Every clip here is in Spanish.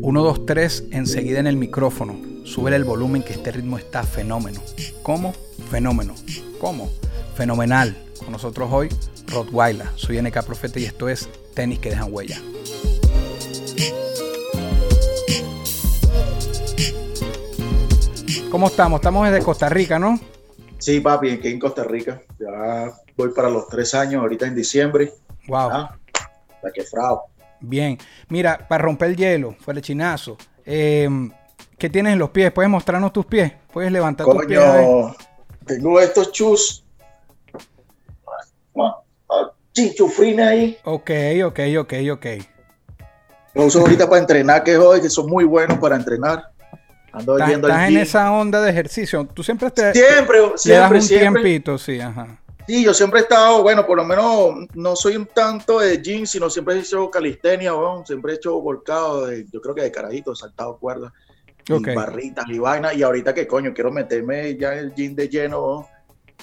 1, 2, 3, enseguida en el micrófono. Sube el volumen que este ritmo está fenómeno. ¿Cómo? Fenómeno. ¿Cómo? Fenomenal. Con nosotros hoy, Rottweiler. Soy NK Profeta y esto es Tenis que dejan huella. ¿Cómo estamos? Estamos desde Costa Rica, ¿no? Sí, papi, aquí en Costa Rica. Ya voy para los tres años, ahorita en diciembre. Wow. Ah, la que frao. Bien. Mira, para romper el hielo, fuera el chinazo. Em, ¿Qué tienes en los pies? ¿Puedes mostrarnos tus pies? ¿Puedes levantar tus pies? Tengo estos chus. Chinchufrina ahí. Ok, ok, ok, ok. Los uso ahorita para entrenar, que hoy, que son muy buenos para entrenar. Ando estás, estás en esa onda de ejercicio. Tú siempre te siempre, siempre, le das un siempre. tiempito, sí, ajá. Sí, yo siempre he estado, bueno, por lo menos no soy un tanto de gym, sino siempre he hecho calistenia, bueno, siempre he hecho volcado, de, yo creo que de carajito, saltado cuerdas, okay. y barritas y vainas, y ahorita que coño, quiero meterme ya en el gym de lleno,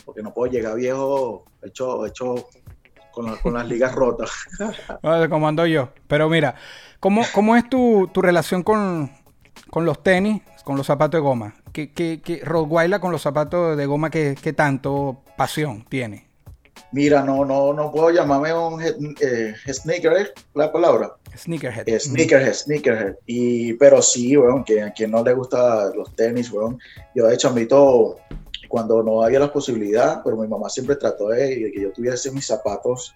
porque no puedo llegar viejo hecho, hecho con, la, con las ligas rotas. Como ando yo. Pero mira, ¿cómo, cómo es tu, tu relación con, con los tenis, con los zapatos de goma? ¿Qué, qué, qué Rottweiler con los zapatos de goma qué, qué tanto pasión tiene? Mira, no, no, no puedo llamarme un eh, sneakerhead, la palabra. Sneakerhead. Eh, sneakerhead, sneakerhead. Y, pero sí, weón, que a quien no le gusta los tenis, weón. Yo de hecho admito cuando no había la posibilidad, pero mi mamá siempre trató de que yo tuviese mis zapatos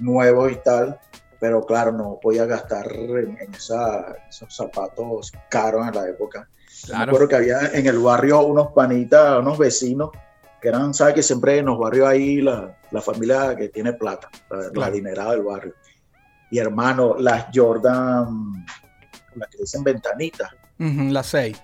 nuevos y tal, pero claro, no podía gastar en, en esa, esos zapatos caros en la época. Claro. Me acuerdo que había en el barrio unos panitas, unos vecinos, que eran, ¿sabes? Que siempre en los barrios ahí la, la familia que tiene plata, la, claro. la adinerada del barrio. Y hermano, las Jordan, las que dicen ventanitas. Uh -huh, las 6.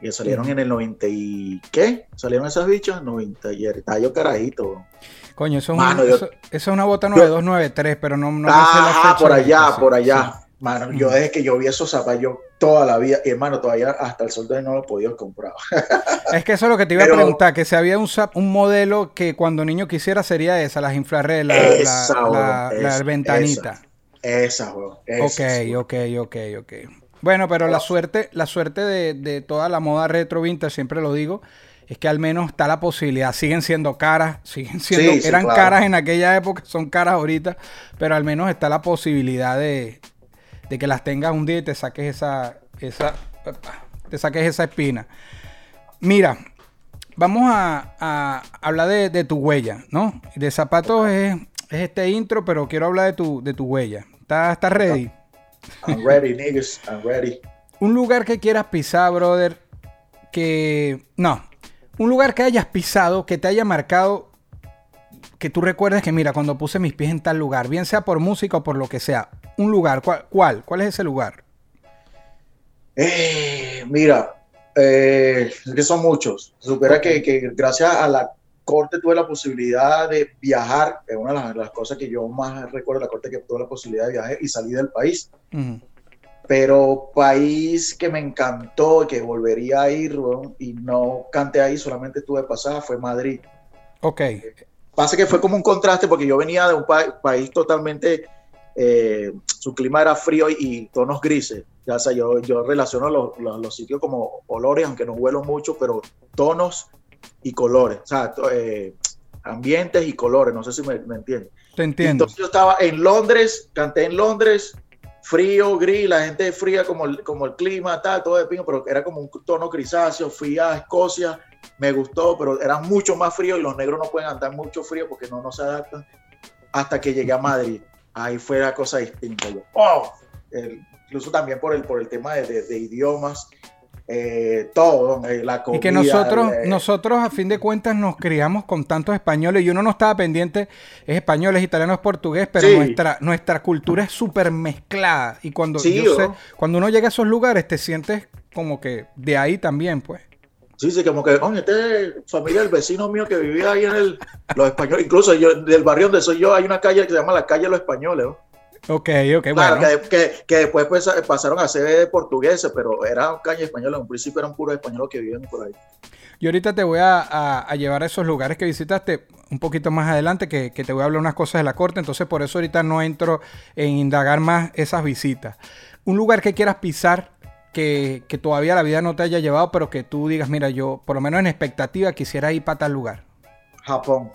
Que salieron uh -huh. en el 90 y... ¿Qué? ¿Salieron esas bichas? 90 y estaba yo carajito. Coño, eso es, Mano, un, yo, eso, eso es una bota 9293, pero no, no ah, me sé la fecha por allá, por allá. Sí. Mano, uh -huh. yo desde que yo vi esos zapatos, yo toda la vida, y hermano, todavía hasta el sol de hoy no lo he podido comprar. es que eso es lo que te iba Pero, a preguntar, que si había un, un, modelo que cuando niño quisiera sería esa, las infrarred, la, esa, la, la, esa, la, ventanita. Esa. Esa, ok, ok, ok, ok. Bueno, pero la suerte, la suerte de, de toda la moda retro vintage, siempre lo digo, es que al menos está la posibilidad. Siguen siendo caras, siguen siendo, sí, sí, eran claro. caras en aquella época, son caras ahorita, pero al menos está la posibilidad de, de que las tengas un día y te saques esa, esa, te saques esa espina. Mira, vamos a, a hablar de, de, tu huella, ¿no? De zapatos es, es, este intro, pero quiero hablar de tu, de tu huella. ¿Estás, estás ready? I'm ready, niggas. I'm ready. Un lugar que quieras pisar, brother, que... No, un lugar que hayas pisado, que te haya marcado, que tú recuerdes que, mira, cuando puse mis pies en tal lugar, bien sea por música o por lo que sea, un lugar, ¿cuál? ¿Cuál, ¿Cuál es ese lugar? Eh, mira, eh, es que son muchos. Supera que, que, gracias a la corte tuve la posibilidad de viajar, es una de las, las, cosas que yo más recuerdo de la corte que tuve la posibilidad de viajar y salir del país. Uh -huh. Pero país que me encantó, que volvería a ir y no canté ahí, solamente estuve pasada, fue Madrid. Ok. Pasa que fue como un contraste porque yo venía de un pa país totalmente eh, su clima era frío y, tonos grises. Ya, sea, yo, yo relaciono los, los, los, sitios como olores, aunque no huelo mucho, pero tonos y colores. O sea, eh, ambientes y colores. No sé si me, me entienden. Te entiendo. Entonces yo estaba en Londres, canté en Londres, frío, gris, la gente fría como el, como el clima, tal, todo de pino, pero era como un tono grisáceo. Fui a Escocia, me gustó, pero era mucho más frío y los negros no pueden andar mucho frío porque no, no se adaptan. Hasta que llegué a Madrid ahí fue la cosa distinta. Yo, oh, el, incluso también por el, por el tema de, de, de, idiomas. eh, todo, eh, la comida. Y que nosotros, nosotros a fin de cuentas nos criamos con tantos españoles y uno no estaba pendiente, es español, es italiano, es portugués, pero nuestra, nuestra cultura es súper mezclada. Y cuando, cuando uno llega a esos lugares te sientes como que de ahí también, pues. Sí, sí, como que, oye, este es familia del vecino mío que vivía ahí en el, los españoles, incluso yo, del barrio donde soy yo, hay una calle que se llama la calle de los españoles, ¿no? Ok, ok, bueno. Que, que, después pues, pasaron a ser portugueses, pero era calle española, en un principio eran puros españoles que vivían por ahí. Y ahorita te voy a, llevar a esos lugares que visitaste un poquito más adelante, que, te voy a hablar unas cosas de la corte, entonces por eso ahorita no entro en indagar más esas visitas. Un lugar que quieras pisar, que, que todavía la vida no te haya llevado, pero que tú digas, mira, yo por lo menos en expectativa quisiera ir para tal lugar. Japón.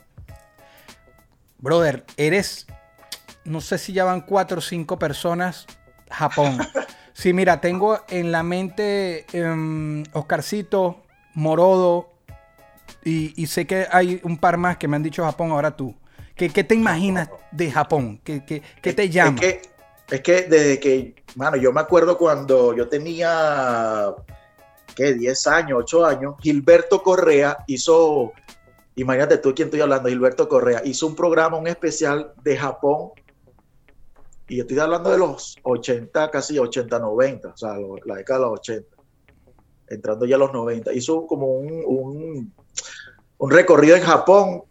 Brother, eres no sé si ya van cuatro o cinco personas, Japón. Sí, mira, tengo en la mente um, Oscarcito, Morodo, y, sé que hay un par más que me han dicho Japón, ahora tú. ¿Qué, te imaginas de Japón? ¿Qué, te llama? Es que, es que desde que, mano, yo me acuerdo cuando yo tenía, ¿qué? 10 años, 8 años, Gilberto Correa hizo, imagínate tú quién estoy hablando, Gilberto Correa, hizo un programa, un especial de Japón y estoy hablando de los 80, casi 80, 90, o sea, la década de los 80, entrando ya a los 90. Hizo como un, un, recorrido en Japón.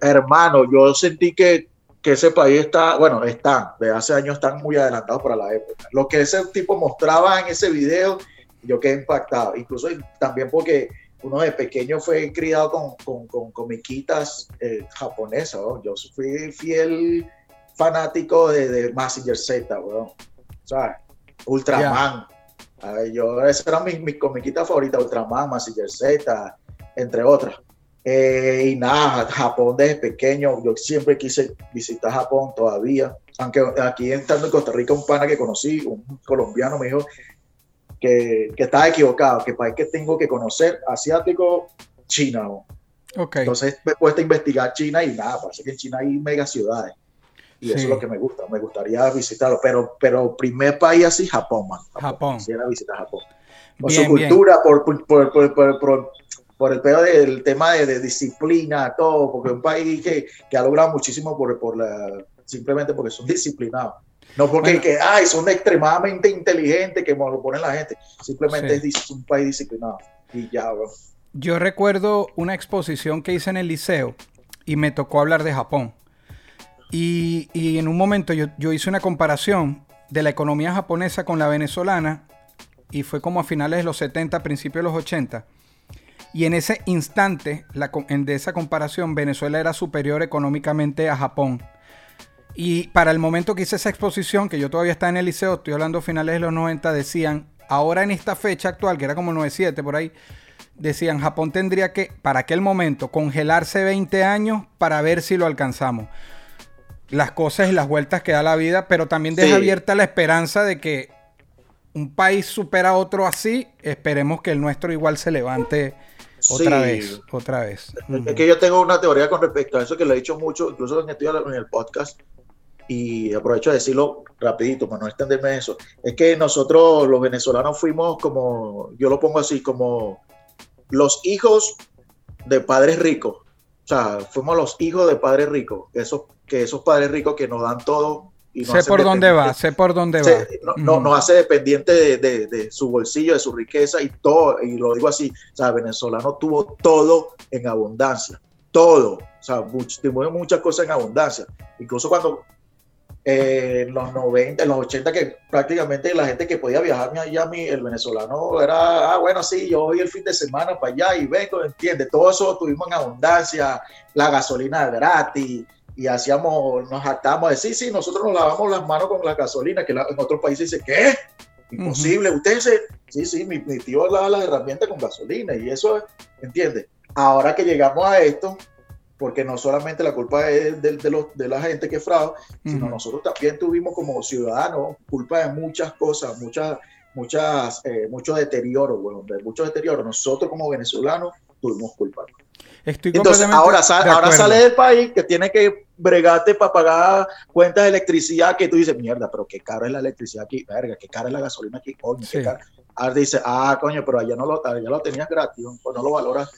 Hermano, yo sentí que, que, ese país está, bueno, están, de hace años están muy adelantados para la época. Lo que ese tipo mostraba en ese video, yo quedé impactado. Incluso también porque uno de pequeño fue criado con, con, con comiquitas eh, japonesas. Yo fui fiel fanático de, de Massinger Z, weón. ¿Sabes? Ultraman. yo, esa era mi, mi comiquita favorita, Ultraman, Massinger Z, entre otras. Eh, y nada, Japón desde pequeño, yo siempre quise visitar Japón todavía. Aunque aquí entrando en Costa Rica, un pana que conocí, un colombiano, me dijo que, que estaba equivocado, que país que tengo que conocer, asiático, China. Okay. Entonces me he puesto a investigar China y nada, parece que en China hay mega ciudades. Y eso es lo que me gusta, me gustaría visitarlo. Pero, pero primer país así, Japón, man. Japón. Quisiera visitar Japón. Por su cultura, por, por, por, por, el pedo del tema de, disciplina, todo, porque es un país que, que ha logrado muchísimo por, por la, simplemente porque son disciplinados. No porque que, ay, son extremadamente inteligentes, que lo ponen la gente. Simplemente es un país disciplinado. Y ya, bro. Yo recuerdo una exposición que hice en el liceo y me tocó hablar de Japón. Y, en un momento yo, hice una comparación de la economía japonesa con la venezolana y fue como a finales de los 70, principios de los 80. Y en ese instante la, de esa comparación Venezuela era superior económicamente a Japón. Y para el momento que hice esa exposición, que yo todavía estaba en el liceo, estoy hablando finales de los 90, decían, ahora en esta fecha actual, que era como 97 por ahí, decían, Japón tendría que, para aquel momento, congelarse 20 años para ver si lo alcanzamos las cosas y las vueltas que da la vida, pero también deja abierta la esperanza de que un país supera a otro así, esperemos que el nuestro igual se levante otra vez, otra vez. Es que yo tengo una teoría con respecto a eso que lo he dicho mucho, incluso en en el podcast, y aprovecho de decirlo rapidito para no extenderme eso, es que nosotros los venezolanos fuimos como, yo lo pongo así, como los hijos de padres ricos. O sea, fuimos los hijos de padres ricos, esos que esos padres ricos que nos dan todo. Y sé por dónde va, sé por dónde va. No, Nos hace dependiente de, su bolsillo, de su riqueza y todo. Y lo digo así, o sea, venezolano tuvo todo en abundancia, todo. O sea, tuvimos muchas cosas en abundancia. Incluso cuando eh, en los 90, en los 80, que prácticamente la gente que podía viajar allá, el venezolano era, ah, bueno, sí, yo voy el fin de semana para allá y vengo, entiende, todo eso tuvimos en abundancia, la gasolina gratis, y hacíamos, nos jactamos de sí, sí, nosotros nos lavamos las manos con la gasolina, que en otros países dice, ¿qué? Imposible, ustedes se, sí, sí, mi, tío lava las herramientas con gasolina y eso, ¿entiende? Ahora que llegamos a esto, porque no solamente la culpa es de, de, los, de la gente que fraude, sino nosotros también tuvimos como ciudadanos culpa de muchas cosas, muchas, muchas, eh, mucho deterioro, bueno, de mucho deterioro. Nosotros como venezolanos tuvimos culpa. Entonces, ahora, ahora sale del país que tiene que bregarte para pagar cuentas de electricidad que tú dices, mierda, pero qué caro es la electricidad aquí, verga, qué cara es la gasolina aquí, coño, qué Ahora dice, ah, coño, pero allá no lo, allá lo tenías gratis, pues no lo valoras.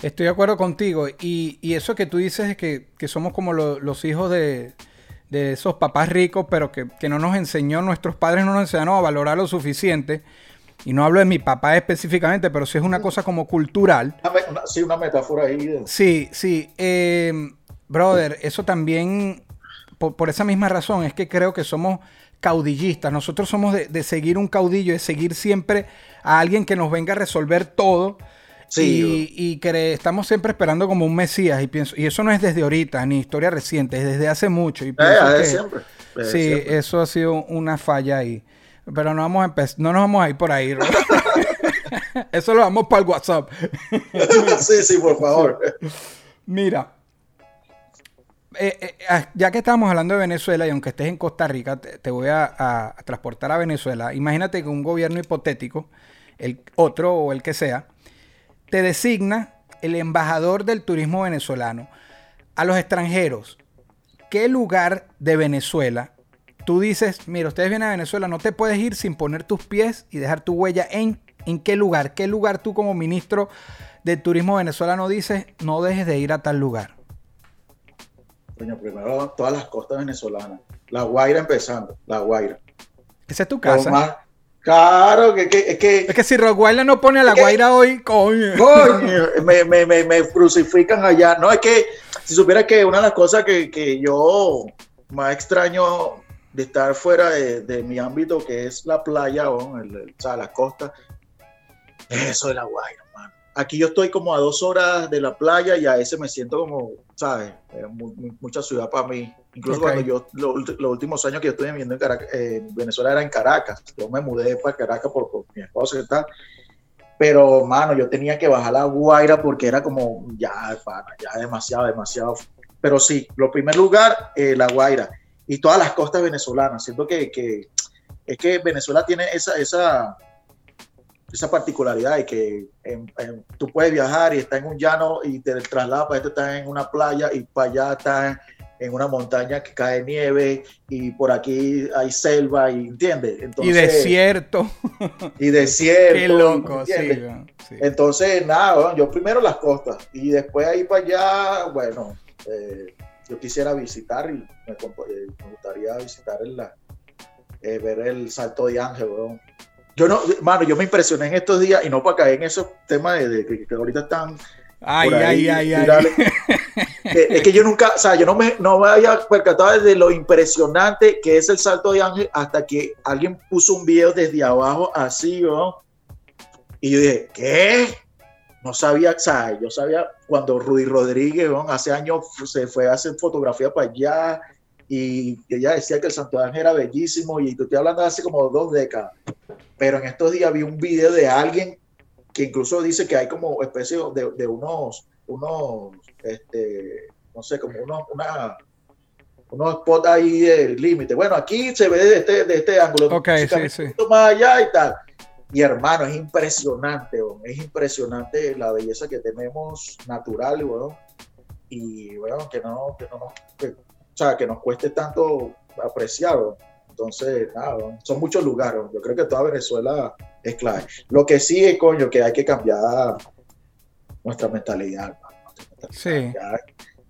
Estoy de acuerdo contigo. Y, y eso que tú dices es que, que somos como los hijos de, de, esos papás ricos, pero que, que, no nos enseñó, nuestros padres no nos enseñaron a valorar lo suficiente. Y no hablo de mi papá específicamente, pero sí es una cosa como cultural. sí, una metáfora ahí. Sí, sí. Eh, brother, eso también, por, por, esa misma razón, es que creo que somos caudillistas. Nosotros somos de, de seguir un caudillo, de seguir siempre a alguien que nos venga a resolver todo Sí, y, y que estamos siempre esperando como un Mesías. Y pienso, y eso no es desde ahorita, ni historia reciente, es desde hace mucho. Y eh, siempre. sí, eso ha sido una falla ahí. Pero no, vamos a no nos vamos a ir por ahí, Eso lo vamos para el WhatsApp. sí, sí, por favor. Mira, eh, eh, ah, ya que estamos hablando de Venezuela y aunque estés en Costa Rica, te, voy a, a, transportar a Venezuela. Imagínate que un gobierno hipotético, el otro o el que sea, te designa el embajador del turismo venezolano. A los extranjeros, ¿qué lugar de Venezuela tú dices, mira, ustedes vienen a Venezuela, no te puedes ir sin poner tus pies y dejar tu huella en, en qué lugar? ¿Qué lugar tú como ministro de turismo venezolano dices, no dejes de ir a tal lugar? Coño, primero todas las costas venezolanas. La Guaira empezando, La Guaira. Esa es tu casa. Claro, que, que, es que. Es que si Roguayla no pone a la Guaira hoy, coño. Coño, me, me, me, me, crucifican allá. No, es que si supiera que una de las cosas que, que yo más extraño de estar fuera de, de, mi ámbito, que es la playa o, el, el, o sea, la costa, es eso de la Guaira, mano. Aquí yo estoy como a dos horas de la playa y a ese me siento como, ¿sabes? mucha ciudad para mí. Incluso okay. cuando yo, lo, los últimos años que yo estuve viviendo en, Caracas, eh, Venezuela era en Caracas. Yo me mudé para Caracas por, por mi esposa y tal. Pero, mano, yo tenía que bajar la Guaira porque era como, ya, pana, ya demasiado, demasiado. Pero sí, lo primer lugar, eh, la Guaira. Y todas las costas venezolanas. Siento que, que es que Venezuela tiene esa, esa, esa particularidad de que en, en, tú puedes viajar y estás en un llano y te trasladas para esto, estás en una playa y para allá estás en una montaña que cae nieve y por aquí hay selva y entiende Entonces, y desierto. y desierto qué loco sí, sí, entonces nada yo primero las costas y después ahí para allá bueno eh, yo quisiera visitar y me, eh, me gustaría visitar el, eh, ver el salto de ángel bro. yo no mano yo me impresioné en estos días y no para caer en esos temas de, de que, que ahorita están Ay, ay, ay, ay, Es que yo nunca, o sea, yo no me, no me había percatado de lo impresionante que es el salto de Ángel hasta que alguien puso un video desde abajo así, ¿no? Y yo dije, ¿qué? No sabía, o sea, yo sabía cuando Rudy Rodríguez, ¿no? hace años se fue a hacer fotografía para allá y ella decía que el Santo Ángel era bellísimo y tú estoy hablando de hace como dos décadas. Pero en estos días vi un video de alguien que incluso dice que hay como especie de, de unos, unos, este, no sé, como unos, una, unos spots ahí del límite. Bueno, aquí se ve de este, de este ángulo. Ok, sí, sí. Más allá y tal. Y hermano, es impresionante, bro. es impresionante la belleza que tenemos natural, bueno, y bueno, que no, que no que, o sea, que nos cueste tanto apreciar. Entonces, nada, son muchos lugares. Yo creo que toda Venezuela es clave. Lo que sí es, coño, que hay que cambiar nuestra mentalidad. Sí. Ya,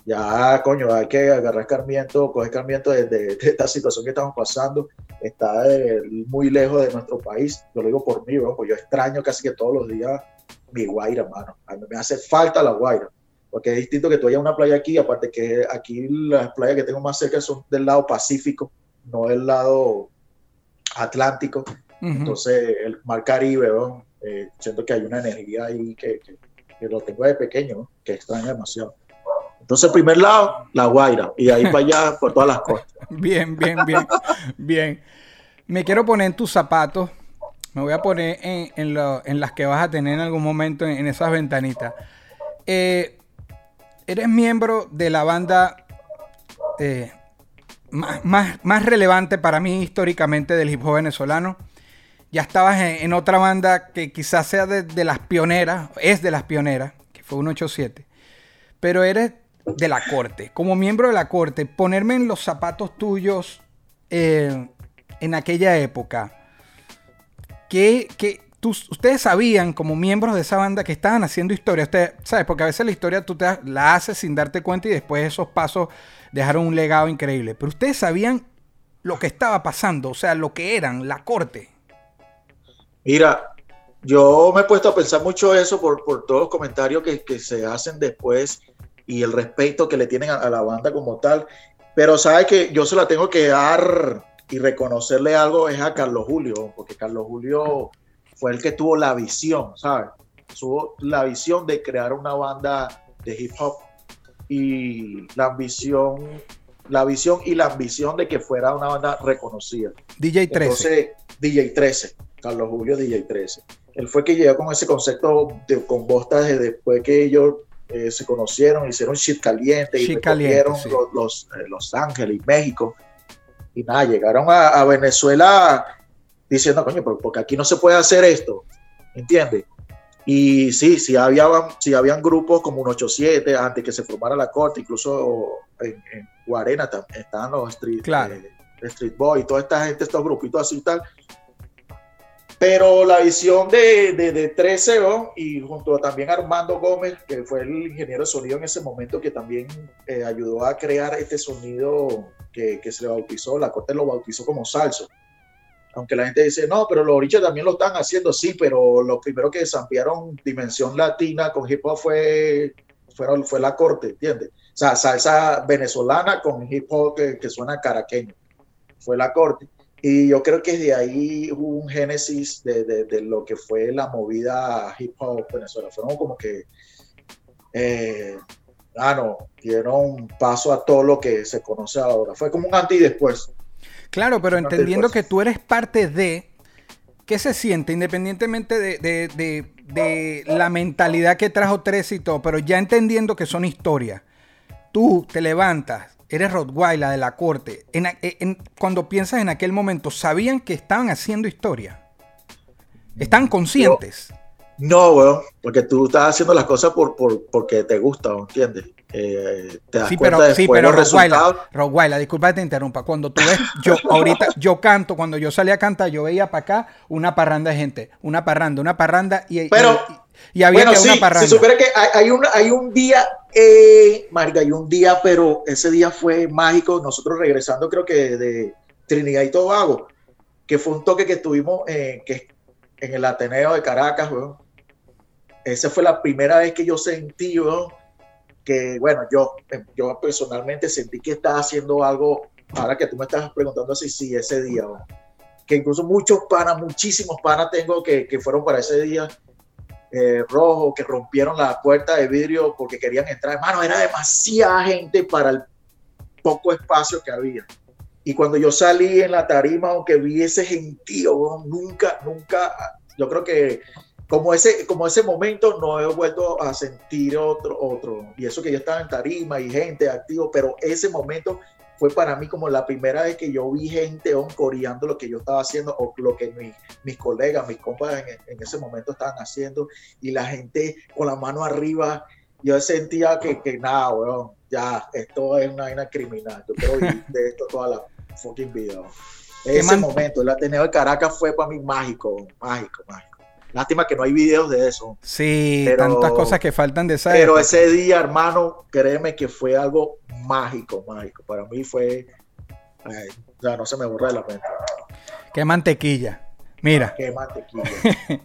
ya, coño, hay que agarrar escarmiento, coger escarmiento de, de, de, esta situación que estamos pasando. Está muy lejos de nuestro país. Yo lo digo por mí, bro, pues yo extraño casi que todos los días mi Guaira, mano. A mí me hace falta la Guaira. Porque es distinto que tú vayas a una playa aquí, aparte que aquí las playas que tengo más cerca son del lado Pacífico, no del lado Atlántico. Uh -huh. Entonces, el Mar Caribe, ¿no? eh, siento que hay una energía ahí que, que, que lo tengo de pequeño, ¿no? que extraño demasiado. Entonces, primer lado, La Guaira, y ahí para allá, por todas las costas. Bien, bien, bien, bien. Me quiero poner en tus zapatos, me voy a poner en, en, lo, en las que vas a tener en algún momento en, en esas ventanitas. Eh, eres miembro de la banda eh, más, más, más, relevante para mí históricamente del hip hop venezolano. Ya estabas en, en otra banda que quizás sea de, de, las pioneras, es de las pioneras, que fue 187. Pero eres de la corte. Como miembro de la corte, ponerme en los zapatos tuyos eh, en aquella época. ¿qué, ustedes sabían como miembros de esa banda que estaban haciendo historia? Ustedes, ¿sabes? Porque a veces la historia tú te, la haces sin darte cuenta y después esos pasos dejaron un legado increíble. Pero ustedes sabían lo que estaba pasando, o sea, lo que eran, la corte. Mira, yo me he puesto a pensar mucho eso por, todos los comentarios que, se hacen después y el respeto que le tienen a, la banda como tal. Pero sabes que yo se la tengo que dar y reconocerle algo es a Carlos Julio, porque Carlos Julio fue el que tuvo la visión, ¿sabes? Tuvo la visión de crear una banda de hip hop y la ambición, la visión y la ambición de que fuera una banda reconocida. DJ 13. Entonces, DJ 13, Carlos Julio DJ 13. Él fue que llegó con ese concepto de, con Bosta desde después que ellos eh, se conocieron, hicieron shit caliente y recorrieron los, eh, los, Ángeles y México. Y nada, llegaron a, Venezuela diciendo, coño, porque aquí no se puede hacer esto, ¿entiendes? Y sí, sí, había, sí habían grupos como un 87 antes que se formara la corte, incluso en, en Guarena estaban los Street, eh, Street Boy, toda esta gente, estos grupitos así y tal. Pero la visión de, de, de 13 y junto a también Armando Gómez, que fue el ingeniero de sonido en ese momento, que también eh, ayudó a crear este sonido que, que, se le bautizó, la corte lo bautizó como salso aunque la gente dice, no, pero los orichas también lo están haciendo, sí, pero lo primero que desampliaron dimensión latina con hip hop fue, fue, fue la corte, ¿entiendes? O sea, salsa venezolana con hip hop que, suena caraqueño, fue la corte. Y yo creo que de ahí hubo un génesis de, de, lo que fue la movida hip hop venezolana. Fueron como que, eh, ah, no, dieron paso a todo lo que se conoce ahora. Fue como un antes y después. Claro, pero entendiendo que tú eres parte de, ¿qué se siente independientemente de, la mentalidad que trajo Tres y todo, pero ya entendiendo que son historias? Tú te levantas, eres Rottweiler de la corte. cuando piensas en aquel momento, ¿sabían que estaban haciendo historia? ¿Están conscientes? No, weón, porque tú estás haciendo las cosas por, porque te gusta, ¿entiendes? Eh, te das sí, pero, sí, pero Roguayla, disculpa que te interrumpa. Cuando tú ves, yo ahorita, yo canto, cuando yo salía a cantar, yo veía para acá una parranda de gente, una parranda, una parranda y, pero, y, había que una parranda. Si supiera que hay, un, hay un día, eh, Marga, hay un día, pero ese día fue mágico. Nosotros regresando, creo que de Trinidad y Tobago, que fue un toque que estuvimos eh, que, en el Ateneo de Caracas, weón esa fue la primera vez que yo sentí, que, bueno, yo, yo personalmente sentí que estaba haciendo algo, ahora que tú me estás preguntando si sí, ese día, que incluso muchos panas, muchísimos panas tengo que, que fueron para ese día eh, que rompieron la puerta de vidrio porque querían entrar. Hermano, era demasiada gente para el poco espacio que había. Y cuando yo salí en la tarima, aunque vi ese gentío, nunca, nunca, yo creo que como ese, como ese momento no he vuelto a sentir otro, otro. Y eso que yo estaba en tarima y gente activo, pero ese momento fue para mí como la primera vez que yo vi gente coreando lo que yo estaba haciendo o lo que mis colegas, mis compas en, ese momento estaban haciendo y la gente con la mano arriba, yo sentía que, que nada, weón, ya, esto es una vaina criminal, yo quiero vivir de esto toda la fucking vida. Ese momento, el Ateneo de Caracas fue para mí mágico, mágico, mágico. Lástima que no hay videos de eso. Sí, tantas cosas que faltan de esa Pero ese día, hermano, créeme que fue algo mágico, mágico. Para mí fue... ya no se me borra de la mente. Qué mantequilla. Mira. Qué mantequilla.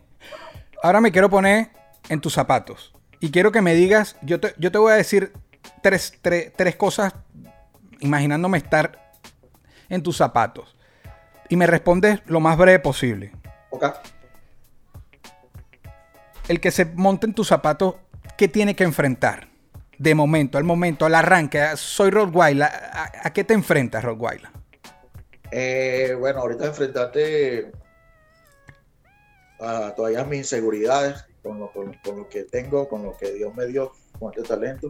Ahora me quiero poner en tus zapatos. Y quiero que me digas, yo te, yo te voy a decir tres, tres cosas imaginándome estar en tus zapatos. Y me respondes lo más breve posible. Ok el que se monte en tus zapatos, ¿qué tiene que enfrentar? De momento, al momento, al arranque. Soy Rottweiler. ¿A, qué te enfrentas, Rottweiler? Eh, bueno, ahorita enfrentarte a todavía mis inseguridades con lo, que tengo, con lo que Dios me dio, con este talento.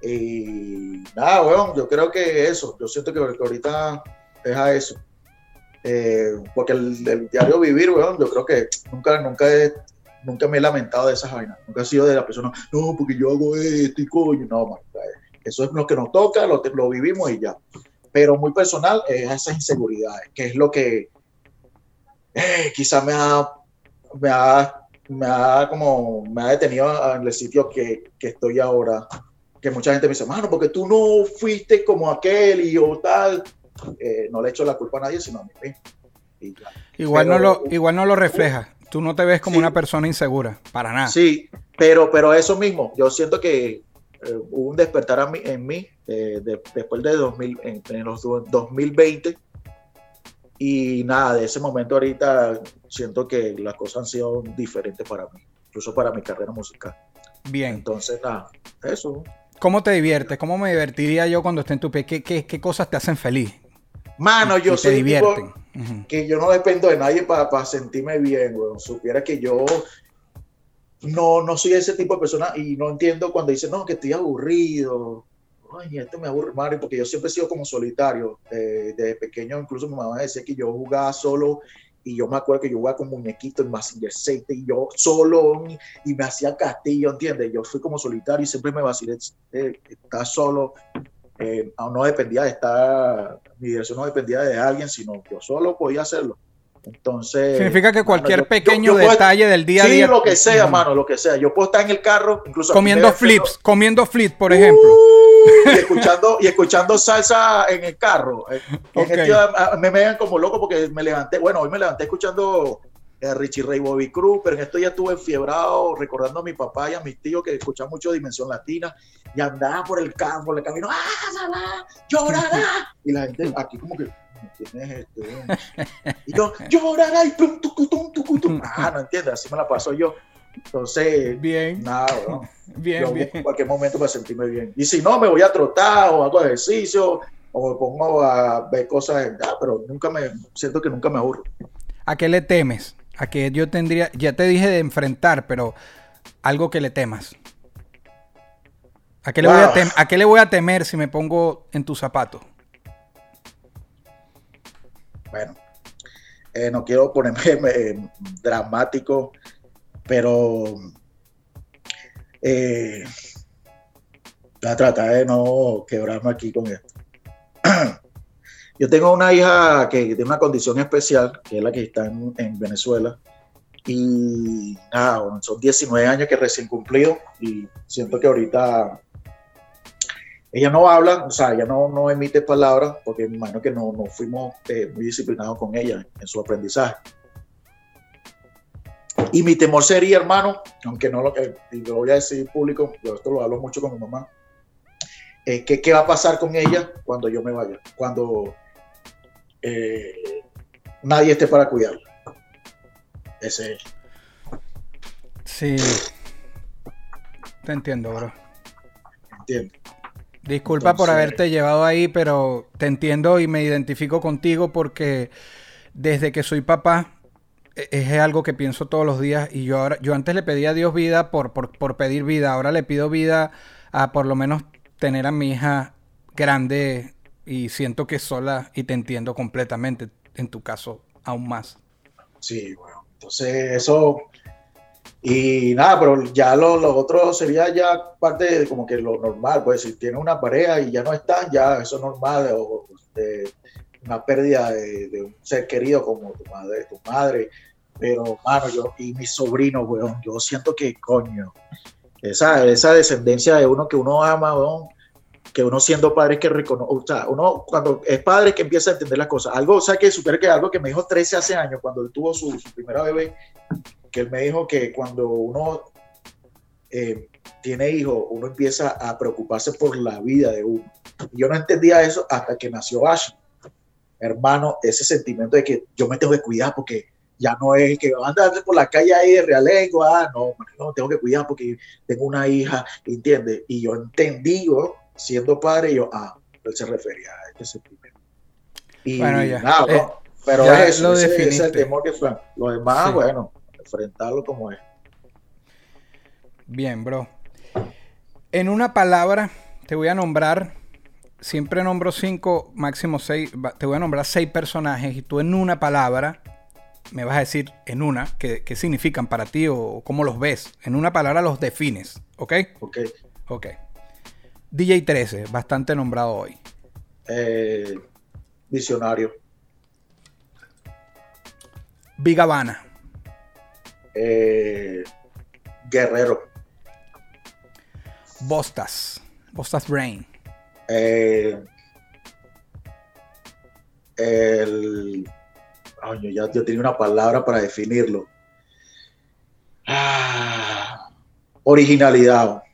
Y nada, bueno, yo creo que eso, yo siento que, ahorita es a eso. Eh, porque el, diario vivir, weón, yo creo que nunca, nunca he nunca me he lamentado de esas vainas. Nunca he sido de la persona, no, porque yo hago esto y coño. No, man, eso es lo que nos toca, lo, lo vivimos y ya. Pero muy personal es esas inseguridades, que es lo que eh, quizás me ha, me ha, me ha como, me ha detenido en el sitio que, que estoy ahora. Que mucha gente me dice, mano, porque tú no fuiste como aquel y yo tal. Eh, no le echo la culpa a nadie, sino a mí mismo. Igual, no lo, igual no lo refleja. Tú no te ves como una persona insegura, para nada. Sí, pero, pero eso mismo, yo siento que eh, hubo un despertar en mí eh, después de 2000, en, los 2020 y nada, de ese momento ahorita siento que las cosas han sido diferentes para mí, incluso para mi carrera musical. Bien. Entonces, nada, eso. ¿Cómo te diviertes? ¿Cómo me divertiría yo cuando esté en tu pie? ¿Qué, qué, cosas te hacen feliz? Mano, yo soy divierten que yo no dependo de nadie para sentirme bien, weón. Supiera que yo no, no soy ese tipo de persona y no entiendo cuando dicen, no, que estoy aburrido. Ay, esto me aburre, Mario, porque yo siempre he sido como solitario. Eh, desde pequeño, incluso mi mamá decía que yo jugaba solo y yo me acuerdo que yo jugaba con muñequitos en Massinger aceite y yo solo y me hacía castillo, ¿entiendes? Yo fui como solitario y siempre me vacilé eh, estar solo eh, no dependía de estar, mi dirección no dependía de alguien, sino yo solo podía hacerlo. Entonces. Significa que cualquier pequeño detalle del día a día. Sí, lo que sea, mano, lo que sea. Yo puedo estar en el carro, incluso. Comiendo flips, comiendo flips, por ejemplo. y, escuchando, y escuchando salsa en el carro. Eh, me, me vean como loco porque me levanté. Bueno, hoy me levanté escuchando Richie Ray Bobby Cruz, pero en esto ya estuve fiebrado recordando a mi papá y a mis tíos que escuchan mucho Dimensión Latina y andaba por el campo, por el camino, ¡ah, llorará! Y la gente aquí como que, ¿quién es este? Y yo, llorará y tum, tum, tum, tum, tum. Ah, no entiendes, así me la paso yo. Entonces, bien. Nada, ¿no? bien, yo bien. En cualquier momento para sentirme bien. Y si no, me voy a trotar o hago ejercicio o me pongo a ver cosas, ah, pero nunca me, siento que nunca me aburro. ¿A qué le temes? A que yo tendría, ya te dije de enfrentar, pero algo que le temas. ¿A qué, le voy a qué le voy a temer si me pongo en tu zapato? Bueno, eh, no quiero ponerme eh, dramático, pero eh, voy a tratar de no quebrarme aquí con esto. Yo tengo una hija que tiene una condición especial, que es la que está en, Venezuela. Y nada, son 19 años que recién cumplido y siento que ahorita ella no habla, o sea, ella no, emite palabras porque me imagino que no, no fuimos eh, muy disciplinados con ella en su aprendizaje. Y mi temor sería, hermano, aunque no lo, lo voy a decir público, yo esto lo hablo mucho con mi mamá, es que qué va a pasar con ella cuando yo me vaya, cuando eh, nadie esté para cuidarlo. Ese Sí. Te entiendo, bro. Entiendo. Disculpa por haberte llevado ahí, pero te entiendo y me identifico contigo porque desde que soy papá e, es algo que pienso todos los días y yo ahora yo antes le pedía a Dios vida por, por, por pedir vida, ahora le pido vida a por lo menos tener a mi hija grande y siento que sola y te entiendo completamente, en tu caso aún más. Sí, bueno, entonces eso, y nada, pero ya lo, otro sería ya parte de como que lo normal, pues si tienes una pareja y ya no estás, ya eso es normal, o de una pérdida de, un ser querido como tu madre, tu madre, pero mano, yo y mi sobrino, weón, yo siento que coño, esa, esa descendencia de uno que uno ama, weón, que uno siendo padre que reconoce, o sea, uno cuando es padre que empieza a entender las cosas. Algo, o sea, que supera que algo que me dijo 13 hace años, cuando él tuvo su, primera bebé, que él me dijo que cuando uno eh, tiene hijos, uno empieza a preocuparse por la vida de uno. yo no entendía eso hasta que nació Ash. Hermano, ese sentimiento de que yo me tengo que cuidar porque ya no es que anda por la calle ahí de realengo, ah, no, no, tengo que cuidar porque tengo una hija, ¿entiendes? Y yo entendí, siendo padre, yo, ah, él se refería a este sentimiento. Y bueno, ya. Nada, eh, pero eso, ese, es el temor que fue. Lo demás, bueno, enfrentarlo como es. Bien, bro. En una palabra, te voy a nombrar, siempre nombro cinco, máximo seis, te voy a nombrar seis personajes y tú en una palabra me vas a decir en una qué, qué significan para ti o cómo los ves. En una palabra los defines, ¿ok? Ok. Ok. DJ 13, bastante nombrado hoy. Eh, visionario. Big Habana. Eh, Guerrero. Bostas. Bostas Brain. Eh, el. Ya yo tenía una palabra para definirlo. Ah, originalidad.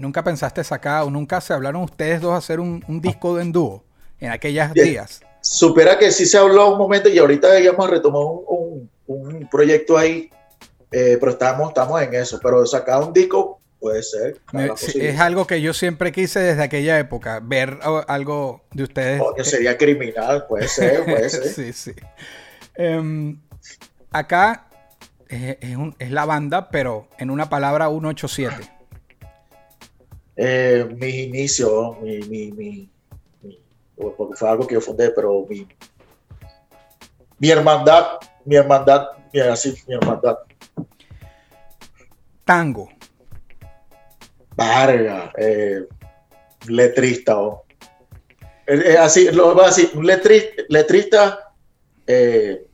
¿Nunca pensaste sacar o nunca se hablaron ustedes dos a hacer un, disco de en dúo en aquellas días? Supera que sí se habló un momento y ahorita digamos retomó un, un, proyecto ahí, eh, pero estamos, estamos en eso. Pero sacar un disco puede ser. es algo que yo siempre quise desde aquella época, ver algo de ustedes. sería criminal, puede ser, puede ser. sí, sí. Em, acá es, es, la banda, pero en una palabra 187. Eh, mis inicios, mi, mi, mi, porque fue algo que yo fundé, pero mi, mi hermandad, mi hermandad, mi, así, mi hermandad. Tango. Varga, eh, letrista. Oh. Eh, así, lo voy a decir, un letrista, letrista eh,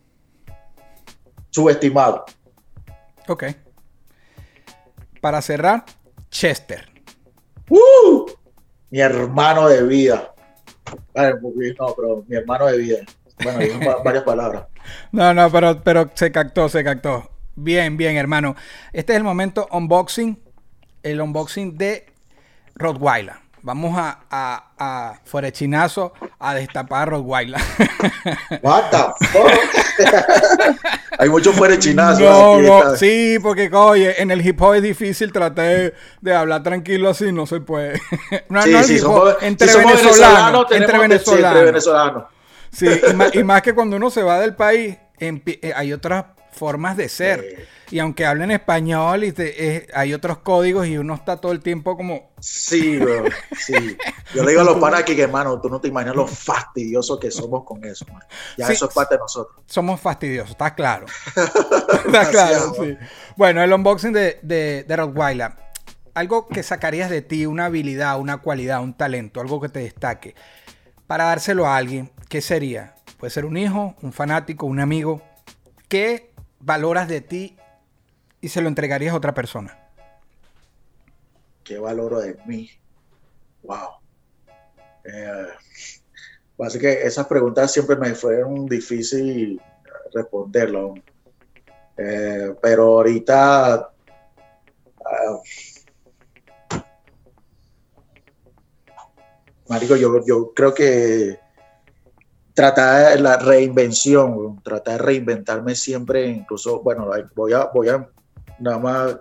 subestimado. Ok. Para cerrar, Chester. ¡Uh! Mi hermano de vida. no, pero mi hermano de vida. Bueno, varias palabras. No, no, pero, pero se captó, se captó. Bien, bien, hermano. Este es el momento unboxing, el unboxing de Rottweiler. Vamos a, a, a fuera chinazo a destapar a Rottweiler. What the fuck? Hay mucho fuera. No, no, sí, porque oye, en el hip hop es difícil tratar de, hablar tranquilo así, no se puede. no, sí, no sí, entre, venezolanos, entre venezolanos, Sí, y más, que cuando uno se va del país, eh, hay otras formas de ser. Y aunque hablen español, y hay otros códigos y uno está todo el tiempo como... Sí, bro, sí. Yo le digo a los panas aquí que, hermano, tú no te imaginas lo fastidioso que somos con eso, man. Ya eso es parte de nosotros. Somos fastidiosos, está claro. está claro, sí. Bueno, el unboxing de, de, de Rottweiler. Algo que sacarías de ti, una habilidad, una cualidad, un talento, algo que te destaque. Para dárselo a alguien, ¿qué sería? Puede ser un hijo, un fanático, un amigo. ¿Qué valoras de ti y se lo entregarías a otra persona? ¿Qué valoro de mí? Wow. Eh, así que esas preguntas siempre me fueron difícil responderlo. Eh, pero ahorita uh, Marico, yo, yo creo que tratar la reinvención, tratar de reinventarme siempre, incluso, bueno, voy a, voy a nada más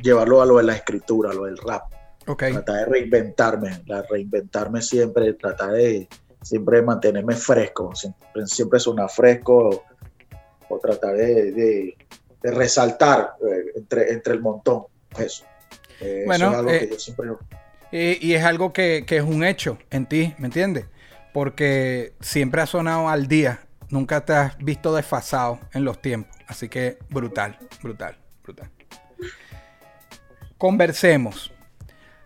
llevarlo a lo de la escritura, a lo del rap. Okay. Tratar de reinventarme, la reinventarme siempre, tratar de siempre mantenerme fresco, siempre, siempre sonar fresco o, tratar de, resaltar eh, entre, entre el montón. Eso. Eh, bueno, es algo que eh, yo siempre... y es algo que, que es un hecho en ti, ¿me entiendes? porque siempre ha sonado al día, nunca te has visto desfasado en los tiempos. Así que brutal, brutal, brutal. Conversemos.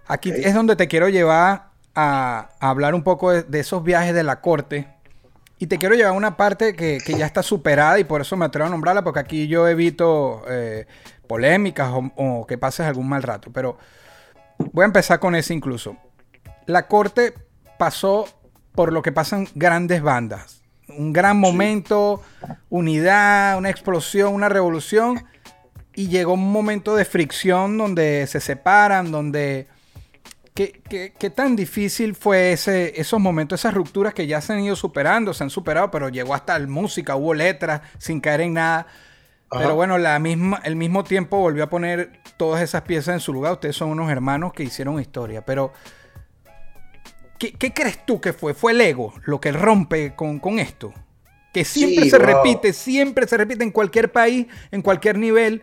Aquí es donde te quiero llevar a, hablar un poco de, esos viajes de la corte. Y te quiero llevar a una parte que, ya está superada y por eso me atrevo a nombrarla, porque aquí yo evito eh, polémicas o, o que pases algún mal rato. Pero voy a empezar con ese incluso. La corte pasó por lo que pasan grandes bandas. Un gran momento, unidad, una explosión, una revolución. Y llegó un momento de fricción donde se separan, donde... ¿Qué, tan difícil fue ese, esos momentos, esas rupturas que ya se han ido superando, se han superado, pero llegó hasta la música, hubo letras, sin caer en nada. Pero bueno, la misma, el mismo tiempo volvió a poner todas esas piezas en su lugar. Ustedes son unos hermanos que hicieron historia, pero ¿Qué, crees tú que fue? ¿Fue el ego lo que rompe con, esto? Que siempre se repite, siempre se repite en cualquier país, en cualquier nivel,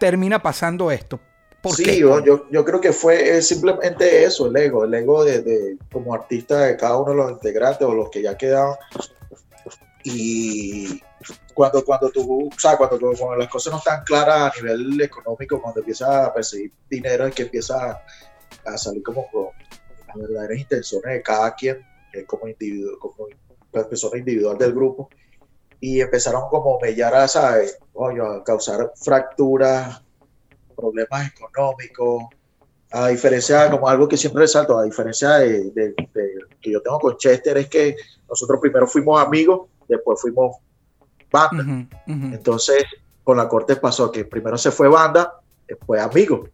termina pasando esto. ¿Por sí, Yo, yo, creo que fue simplemente eso, el ego, el ego de, como artista de cada uno de los integrantes o los que ya quedaban. Y cuando, cuando tú, o sea, cuando, cuando, las cosas no están claras a nivel económico, cuando empiezas a perseguir dinero, es que empieza a salir como las intenciones de cada quien como individuo, como persona individual del grupo. Y empezaron como mellar a, ¿sabes? A causar fracturas, problemas económicos, a diferencia, como algo que siempre resalto, a diferencia de, de, que yo tengo con Chester, es que nosotros primero fuimos amigos, después fuimos banda. Entonces, con la corte pasó que primero se fue banda, después amigos.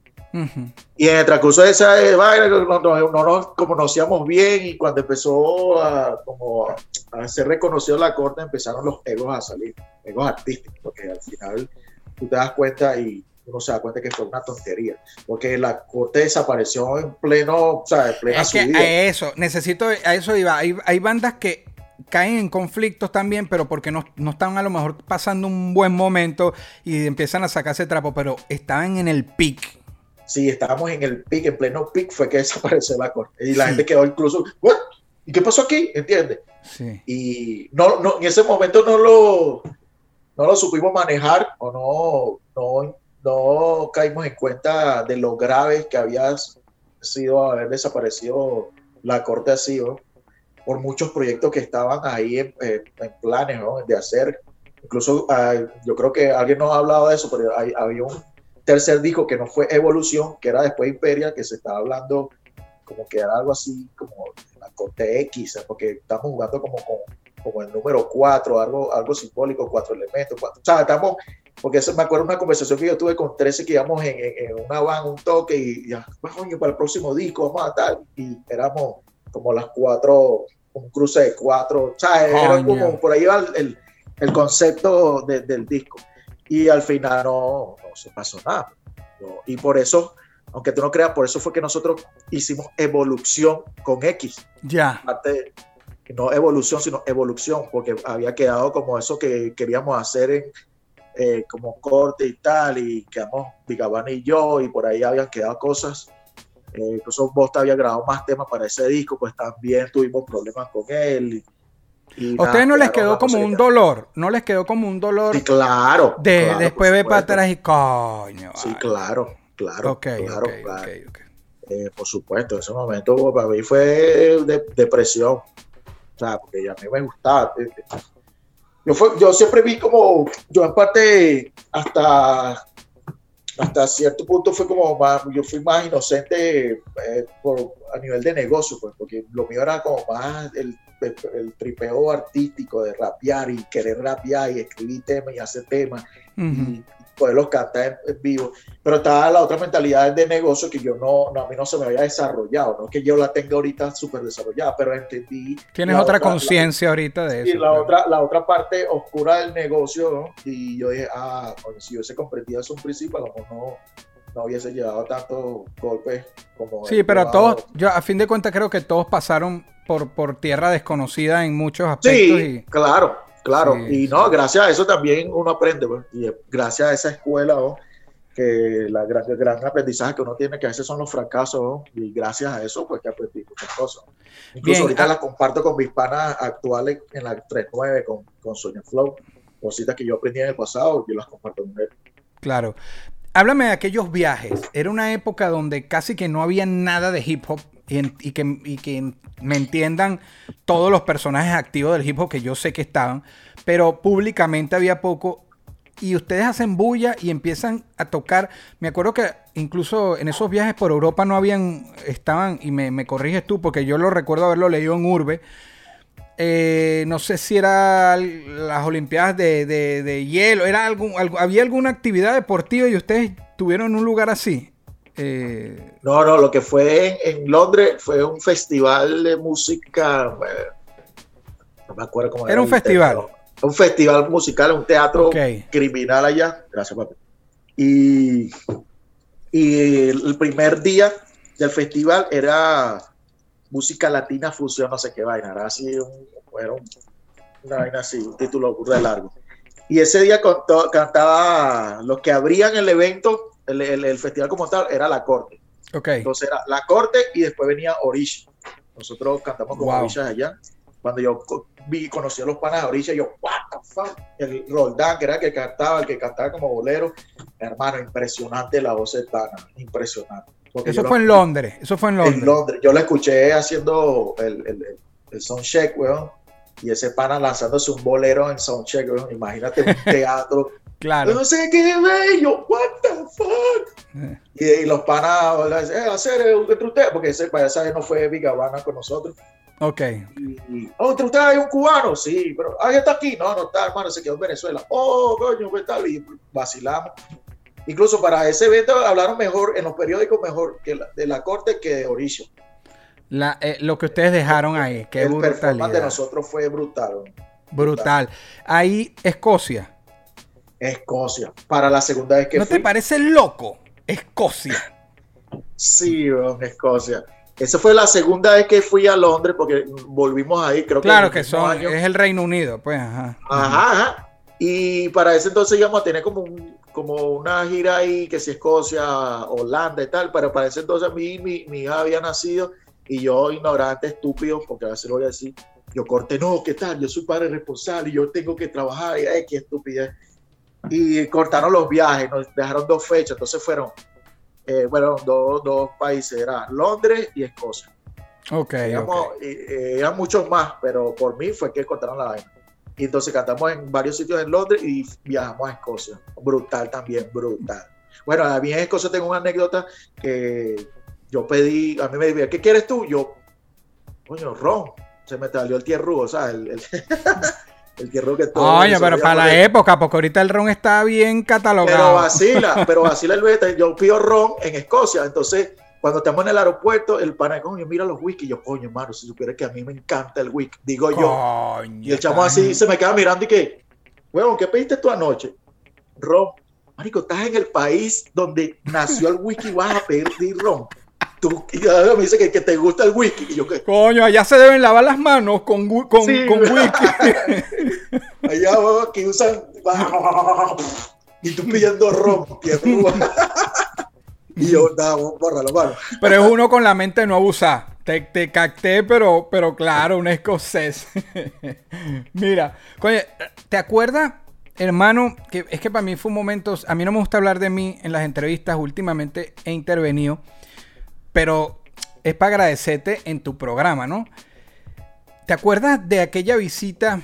Y en el transcurso de esa vaina, no, no, nos conocíamos bien y cuando empezó a, como a, ser reconocido la corte, empezaron los egos a salir, egos artísticos, porque al final tú te das cuenta y uno se da cuenta que fue una tontería, porque la corte desapareció en pleno, o sea, en plena es que a eso, necesito, a eso iba, hay, hay bandas que caen en conflictos también, pero porque no, no, están a lo mejor pasando un buen momento y empiezan a sacarse trapo, pero estaban en el pic. Sí, estábamos en el pic, en pleno pic fue que desapareció la corte. Y la gente quedó incluso, ¿y qué pasó aquí? ¿Entiendes? Sí. Y no, no, en ese momento no lo, no lo supimos manejar o no, no, no caímos en cuenta de lo grave que había sido haber desaparecido la corte así, ¿no? por muchos proyectos que estaban ahí en, planes ¿no? de hacer. Incluso ah, yo creo que alguien nos ha hablado de eso, pero hay, había un tercer disco que no fue Evolución, que era después Imperia, que se estaba hablando como que era algo así como la corte X, porque estamos jugando como como el número 4, algo, algo simbólico, cuatro elementos, cuatro, o sea, estamos, porque eso me acuerdo una conversación que yo tuve con 13 que íbamos en, en, una van, un toque, y ya, pues, coño, para el próximo disco vamos a tal, y éramos como las cuatro, un cruce de cuatro, o sea, era como, por ahí va el, el, concepto del disco. Y al final no, no se pasó nada. y por eso, aunque tú no creas, por eso fue que nosotros hicimos evolución con X. Ya. no evolución, sino evolución, porque había quedado como eso que queríamos hacer en, eh, como corte y tal, y quedamos Vigabani y yo, y por ahí habían quedado cosas eh, incluso vos te había grabado más temas para ese disco, pues también tuvimos problemas con él. ¿A ustedes no les quedó como un dolor? ¿No les quedó como un dolor? Sí, claro. De, después ve para atrás y coño. Sí, claro, claro. claro, claro. Eh, por supuesto, ese momento para mí fue de, depresión. O sea, porque ya a mí me gustaba. Yo, fue, yo siempre vi como, yo en parte hasta hasta cierto punto fue como más, yo fui más inocente eh, por, a nivel de negocio, pues, porque lo mío era como más el, el, tripeo artístico de rapear y querer rapear y escribir temas y hacer temas. Y poderlos cantar en, vivo. Pero estaba la otra mentalidad de negocio que yo no, no, a mí no se me había desarrollado, no que yo la tenga ahorita súper desarrollada, pero entendí. Tienes otra, conciencia ahorita de eso. Y la, otra, la otra parte oscura del negocio, ¿no? y yo dije, ah, si yo hubiese comprendido eso un principio, a lo mejor no, no hubiese llevado tantos golpes como. Sí, pero a todos, yo a fin de cuentas creo que todos pasaron por, por tierra desconocida en muchos aspectos. Sí, claro. Claro, y no, gracias a eso también uno aprende, y gracias a esa escuela, que la gran, gran aprendizaje que uno tiene, que a veces son los fracasos, y gracias a eso, pues que aprendí muchas cosas. Incluso ahorita ah las comparto con mis panas actuales en la 3.9, con, con Sonia Flow, cositas que yo aprendí en el pasado, yo las comparto con él. Claro. Háblame de aquellos viajes. Era una época donde casi que no había nada de hip hop y, que, me entiendan todos los personajes activos del hip hop que yo sé que estaban, pero públicamente había poco. Y ustedes hacen bulla y empiezan a tocar. Me acuerdo que incluso en esos viajes por Europa no habían, estaban, y me, corriges tú, porque yo lo recuerdo haberlo leído en Urbe. Eh, no sé si era las Olimpiadas de, de, hielo, era algún, había alguna actividad deportiva y ustedes tuvieron un lugar así. Eh, no, no, lo que fue en, Londres fue un festival de música. no me acuerdo cómo era. Era un festival. un festival musical, un teatro criminal allá. Gracias, papi. Y, y el primer día del festival era música latina fusión, no sé qué vaina. Era así, un, era una vaina así, un título de largo. Y ese día cantaba los que abrían el evento el, festival como tal era la corte. Okay. Entonces era la corte y después venía Orisha. Nosotros cantamos con wow. allá. Cuando yo vi, conocí a los panas de Orisha, yo, what the fuck? El Roldán, que era el que cantaba, el que cantaba como bolero. Hermano, impresionante la voz de pana, impresionante. eso fue en Londres, eso fue en Londres. En Londres. Yo la escuché haciendo el, el, el soundcheck, weón. y ese pana lanzándose un bolero en soundcheck, weón. imagínate un teatro. Claro. No sé qué bello, what the fuck. Y, y los panas, eh, hacer eh, entre ustedes, porque ese para esa vez no fue Big Habana con nosotros. Ok. Y, oh, entre ustedes hay un cubano, sí, pero alguien está aquí. No, no está, hermano, se quedó en Venezuela. Oh, coño, ¿qué tal? Y vacilamos. Incluso para ese evento hablaron mejor en los periódicos mejor que la- de la corte que de Oricio. La, eh, lo que ustedes dejaron ahí, qué el performance de brutalidad. nosotros fue brutal. Brutal. Ahí, Escocia. Escocia, para la segunda vez que ¿No fui. te parece loco? Escocia. Sí, weón, Escocia. Esa fue la segunda vez que fui a Londres porque volvimos ahí, creo que. Claro que son, año. es el Reino Unido, pues, ajá. Ajá, ajá. Y para ese entonces íbamos a tener como, un- como una gira ahí, que si Escocia, Holanda y tal, pero para ese entonces mi, mi, mi hija había nacido y yo, ignorante, estúpido, porque a veces lo voy a decir, yo corté, no, ¿qué tal? Yo soy padre responsable y yo tengo que trabajar, y ay, qué estupidez. Y cortaron los viajes, nos dejaron dos fechas, entonces fueron, eh, bueno, dos, dos países, era Londres y Escocia. Ok, Digamos, ok. eh, eh, eran muchos más, pero por mí fue que cortaron la vaina. Y entonces cantamos en varios sitios en Londres y viajamos a Escocia. Brutal también, brutal. Bueno, a mí en Escocia tengo una anécdota que yo pedí, a mí me dijeron, ¿qué quieres tú? Yo, coño, ron. Se me salió el tierrugo, ¿sabes? El, el, el que todo. Oye, pero para la época, porque ahorita el ron está bien Pero catalogado. vacila, pero vacila el beta. Yo pido ron en Escocia, entonces cuando estamos en el aeropuerto, el pana, coño, mira los whisky. Yo, coño, hermano, si supiera que a mí me encanta el whisky, digo yo. Y el chamo así se me queda mirando y que, huevón, ¿qué pediste tú anoche? Ron. Marico, estás en el país donde nació el whisky y vas a pedir ron. Tú, y me dice que, que te gusta el whisky. Y yo, que Coño, allá se deben lavar las manos con, con, Sí, con whisky. allá, que usan. Y tú pidiendo ron. Y yo, nada, bórralo, mano. pero es uno con la mente de no abusar. Te, te capté, pero, pero claro, un escocés. Mira, coño, ¿te acuerdas, hermano? Que es que para mí fue un momento. A mí no me gusta hablar de mí en las entrevistas. Últimamente he intervenido. Pero es para agradecerte en tu programa, ¿no? ¿Te acuerdas de aquella visita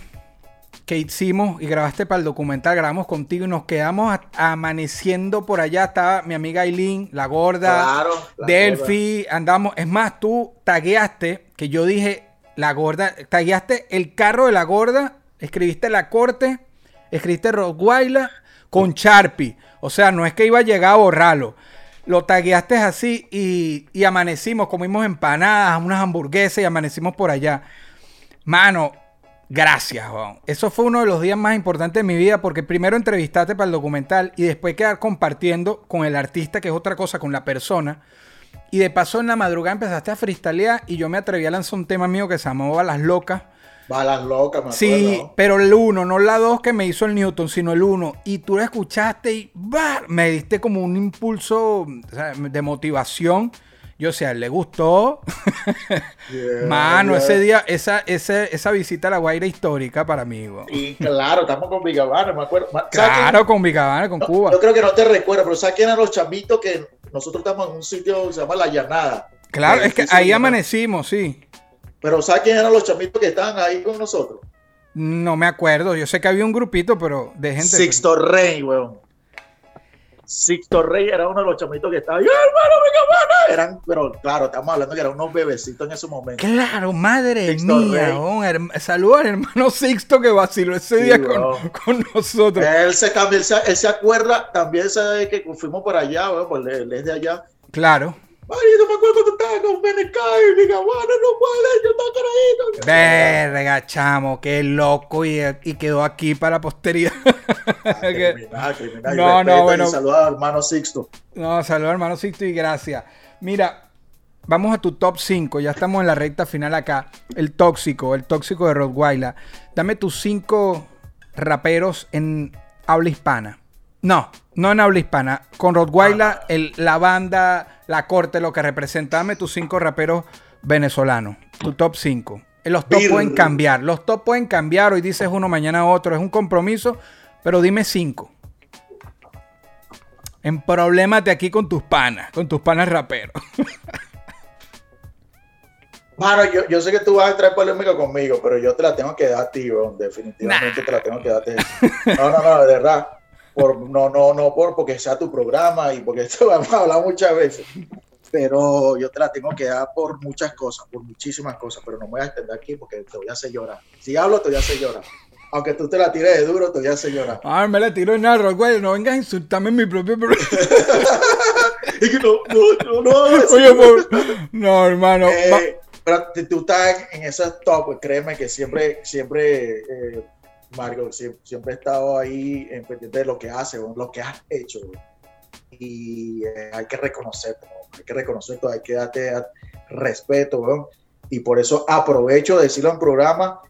que hicimos y grabaste para el documental? Grabamos contigo y nos quedamos amaneciendo por allá. Estaba mi amiga Aileen, la gorda. Claro. la Delphi, andamos. Es más, tú tagueaste, que yo dije, la gorda, tagueaste el carro de la gorda, escribiste la corte, escribiste Rottweiler con Sharpie. O sea, no es que iba a llegar a borrarlo. Lo tagueaste así y, y amanecimos, comimos empanadas, unas hamburguesas y amanecimos por allá. Mano, gracias, weón. Eso fue uno de los días más importantes de mi vida porque primero entrevistaste para el documental y después quedar compartiendo con el artista, que es otra cosa, con la persona. Y de paso en la madrugada empezaste a freestylear y yo me atreví a lanzar un tema mío que se llamaba Las Locas. Balas locas, me Sí, acuerdo. pero el uno, no la dos que me hizo el Newton, sino el uno. Y tú la escuchaste y ¡bah! me diste como un impulso o sea, de motivación. Yo, o sea, le gustó. Yeah, Mano, yeah. ese día, esa, ese- esa visita a la Guaira histórica para mí, weón. Y claro, estamos con Vigavana, me acuerdo. Claro, con Vicabana, con No, Cuba. Yo creo que no te recuerdo, pero ¿sabes quién eran los chamitos que nosotros estamos en un sitio que se llama La Llanada? Claro, El es que ahí amanecimos, sí. Pero ¿sabes quién eran los chamitos que estaban ahí con nosotros? No me acuerdo. Yo sé que había un grupito, pero de gente. Sixto Rey, weón. Sixto Rey era uno de los chamitos que estaba. ¡Yo, hermano, Vigavana! Eran, pero claro, estamos hablando que eran unos bebecitos en ese momento. Claro, madre Sixto mía. Weón. Herm- Saludos al hermano Sixto que vaciló ese Sí, día con, con nosotros. Él se, él, se, él se acuerda también sabe que fuimos por allá, weón, pues él es de allá. Claro. Ay, yo me acuerdo cuando estaba con Beneca y Vigavana, no puede, yo estaba caradito. Verga, chamo, qué loco. Y, y quedó aquí para la posteridad. Que- Criminal, criminal. No, no, bueno. Y saluda al hermano Sixto. No, saludos hermano Sixto y gracias. Mira, vamos a tu top 5. Ya estamos en la recta final acá. El tóxico, el tóxico de Rottweiler. Dame tus 5 raperos en habla hispana. No, no en habla hispana. Con Rottweiler, el, la banda, la corte, lo que representa. Dame tus 5 raperos venezolanos. Tu top 5. Los top pueden cambiar. Los top pueden cambiar. Hoy dices uno, mañana otro. Es un compromiso. Pero dime 5. En problemas de aquí con tus panas, con tus panas raperos. Mano, yo, yo, sé que tú vas a entrar en polémica conmigo, pero yo te la tengo que dar a ti, bro. definitivamente te la tengo que dar a ti. No, no, no, de verdad. Por, no, no, no por porque sea tu programa y porque esto vamos a hablar muchas veces. Pero yo te la tengo que dar por muchas cosas, por muchísimas cosas, pero no me voy a extender aquí porque te voy a hacer llorar. Si hablo, te voy a hacer llorar. Aunque tú te la tires de duro, te voy a hacer llorar. Ah, me la tiro en arroz, güey. No vengas a insultarme en mi propio programa. es que no, no, no, no. Oye, por... no, hermano. Eh, pero tú estás en, ese top, pues, créeme que siempre, siempre, eh, Mario, siempre, he estado ahí en pendiente de lo que hace, lo que has hecho. Y eh, hay que reconocerte, hay que hay que darte respeto, y por eso aprovecho de decirlo en programa.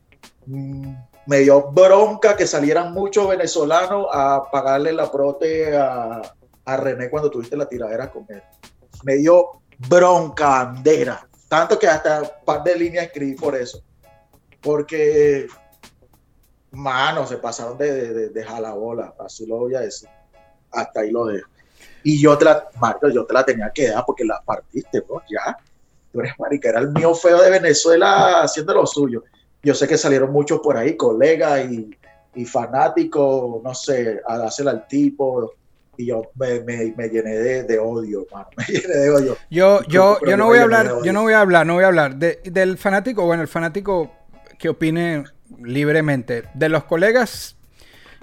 Mm, me dio bronca que salieran muchos venezolanos a pagarle la prote a, a René cuando tuviste la tiradera con él. Me dio bronca, bandera tanto que hasta un par de líneas escribí por eso. Porque, mano, se pasaron de, de, de, jalabola, así lo voy a decir. Hasta ahí lo dejo. Y yo te la, yo te la tenía que dar porque la partiste, ¿no? Ya. Tú eres marica, era el mío feo de Venezuela haciendo lo suyo. Yo sé que salieron muchos por ahí, colegas y, y fanáticos, no sé, a dársela al tipo, y yo me, me, llené de, odio, me llené de odio. Yo, yo, yo no voy a hablar, yo no voy a hablar, no voy a hablar del fanático, bueno, el fanático que opine libremente. De los colegas,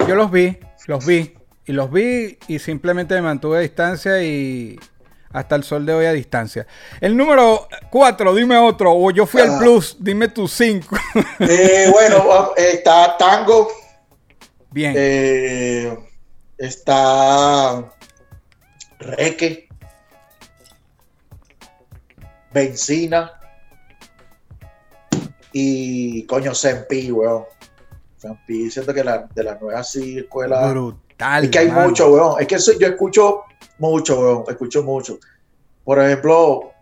yo los vi, los vi, y los vi y simplemente me mantuve a distancia y hasta el sol de hoy a distancia. El número 4, dime otro, o yo fui al ah. plus, dime tu 5. Eh, bueno, está Tango. Bien. Eh, está Reque, Benzina y coño Sempi, weón. Sempi, siento que la, de la nueva sí escuela. Brutal. Es que hay mucho, weón. Es que yo escucho mucho, weón. Escucho mucho. Por ejemplo,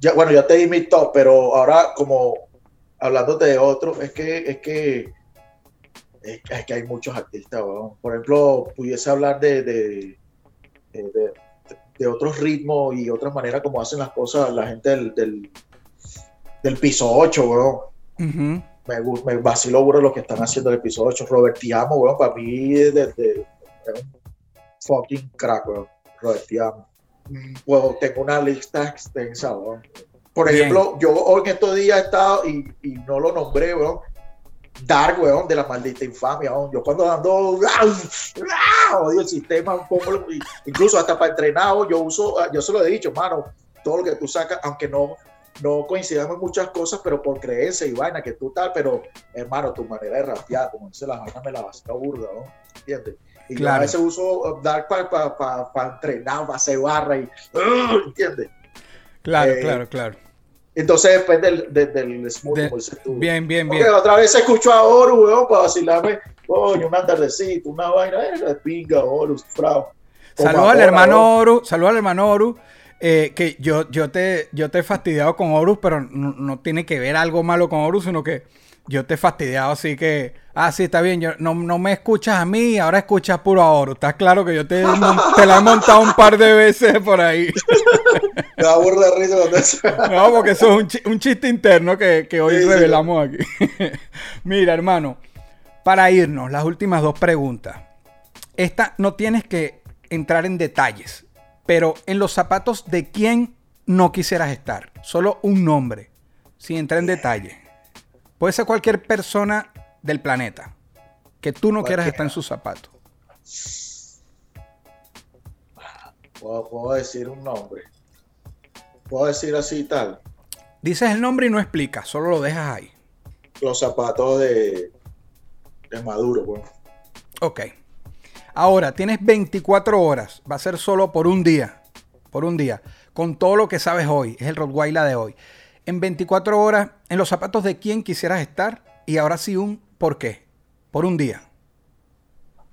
ya, bueno, ya te di mi top, pero ahora como hablándote de otro, es que, es que es, que hay muchos artistas, por ejemplo, pudiese hablar de, de, de, otros ritmos y otras maneras como hacen las cosas la gente del, del, piso 8, weón. Me, me vacilo lo que están haciendo el piso 8. Robert Tiamo, weón, para mí es, de, un fucking crack, weón. Robert Tiamo. Bueno, tengo una lista extensa, weón. Por ejemplo, yo hoy en estos días he estado y, y no lo nombré, weón dark, weón, de la maldita infamia, weón. Yo cuando ando, odio el sistema un poco, incluso hasta para entrenado, yo uso, yo se lo he dicho, mano, todo lo que tú sacas, aunque no, no coincidamos en muchas cosas, pero por creencia y vaina que tú tal, pero hermano, tu manera de rapear, como dice la vaina, me la vas a burda, ¿no? ¿Entiendes? Y claro. yo a veces uso uh, Dark para pa, pa, entrenar, para hacer barra y, uh, ¿entiendes? Claro, eh, claro, claro. Entonces después del, del, smooth, Bien, bien, bien. otra vez escucho a Oru, weón, para vacilarme, coño, un tardecito, una vaina, eh, pinga, Oru, frao. Saludos al hermano Oru, saludos al hermano Oru. Eh, que yo, yo, te, yo te he fastidiado con Horus, pero no, tiene que ver algo malo con Horus, sino que yo te he fastidiado, así que, ah, sí, está bien, yo, no, no me escuchas a mí, ahora escuchas puro a Horus. Estás claro que yo te, te la he montado un par de veces por ahí. Me aburre de risa con eso. No, porque eso es un, chiste interno que, hoy revelamos aquí. Mira, hermano, para irnos, las últimas dos preguntas. Esta no tienes que entrar en detalles, pero en los zapatos de quién no quisieras estar. Solo un nombre, sin entrar en detalle. Puede ser cualquier persona del planeta que tú no quieras estar en sus zapatos. puedo decir un nombre. ¿Puedo decir así y tal? Dices el nombre y no explicas, solo lo dejas ahí. Los zapatos de, de Maduro, bueno. Ok. Ahora, tienes 24 horas. Va a ser solo por un día. Por un día. Con todo lo que sabes hoy. Es el Rottweiler de hoy. En 24 horas, en los zapatos de quién quisieras estar. Y ahora sí un por qué. Por un día.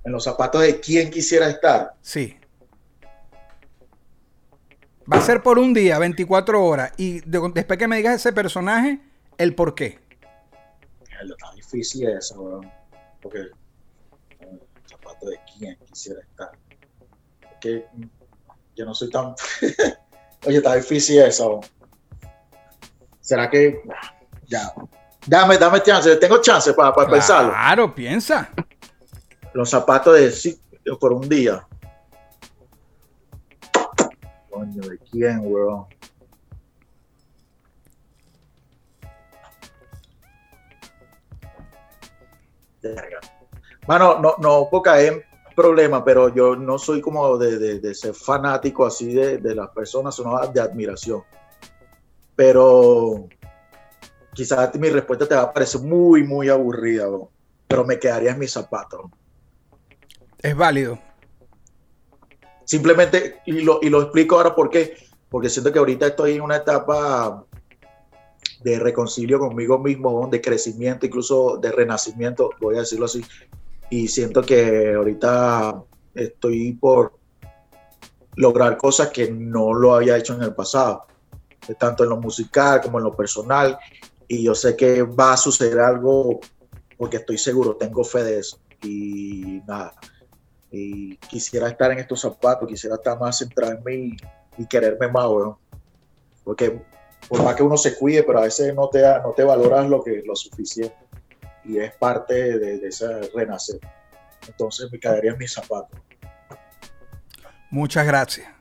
En los zapatos de quién quisiera estar. Sí. Va a ser por un día, 24 horas. Y después que me digas ese personaje, el por qué. Está difícil eso, weón. Porque zapato de quién quisiera estar. Que yo no soy tan. Oye, está difícil eso. ¿Será que ya? Dame, dame chance, tengo chance para, para pensarlo. Claro, piensa. Los zapatos de sí por un día. Coño, ¿de quién, weón? Mano, no, no puedo caer en problema, pero yo no soy como de, de, ser fanático así de, de, las personas, sino de admiración. Pero quizás mi respuesta te va a parecer muy, muy aburrida, bro, pero me quedaría en mis zapatos. Es válido. Simplemente, y lo, y lo explico ahora por qué, porque siento que ahorita estoy en una etapa de reconcilio conmigo mismo, de crecimiento, incluso de renacimiento, voy a decirlo así. Y siento que ahorita estoy por lograr cosas que no lo había hecho en el pasado, tanto en lo musical como en lo personal. Y yo sé que va a suceder algo porque estoy seguro, tengo fe de eso. Y nada, y quisiera estar en estos zapatos, quisiera estar más centrado en mí y quererme más, weón. Porque por más que uno se cuide, pero a veces no te, no te valoras lo, que, lo suficiente. Y es parte de, de ese renacer. Entonces me quedaría en mis zapatos. Muchas gracias.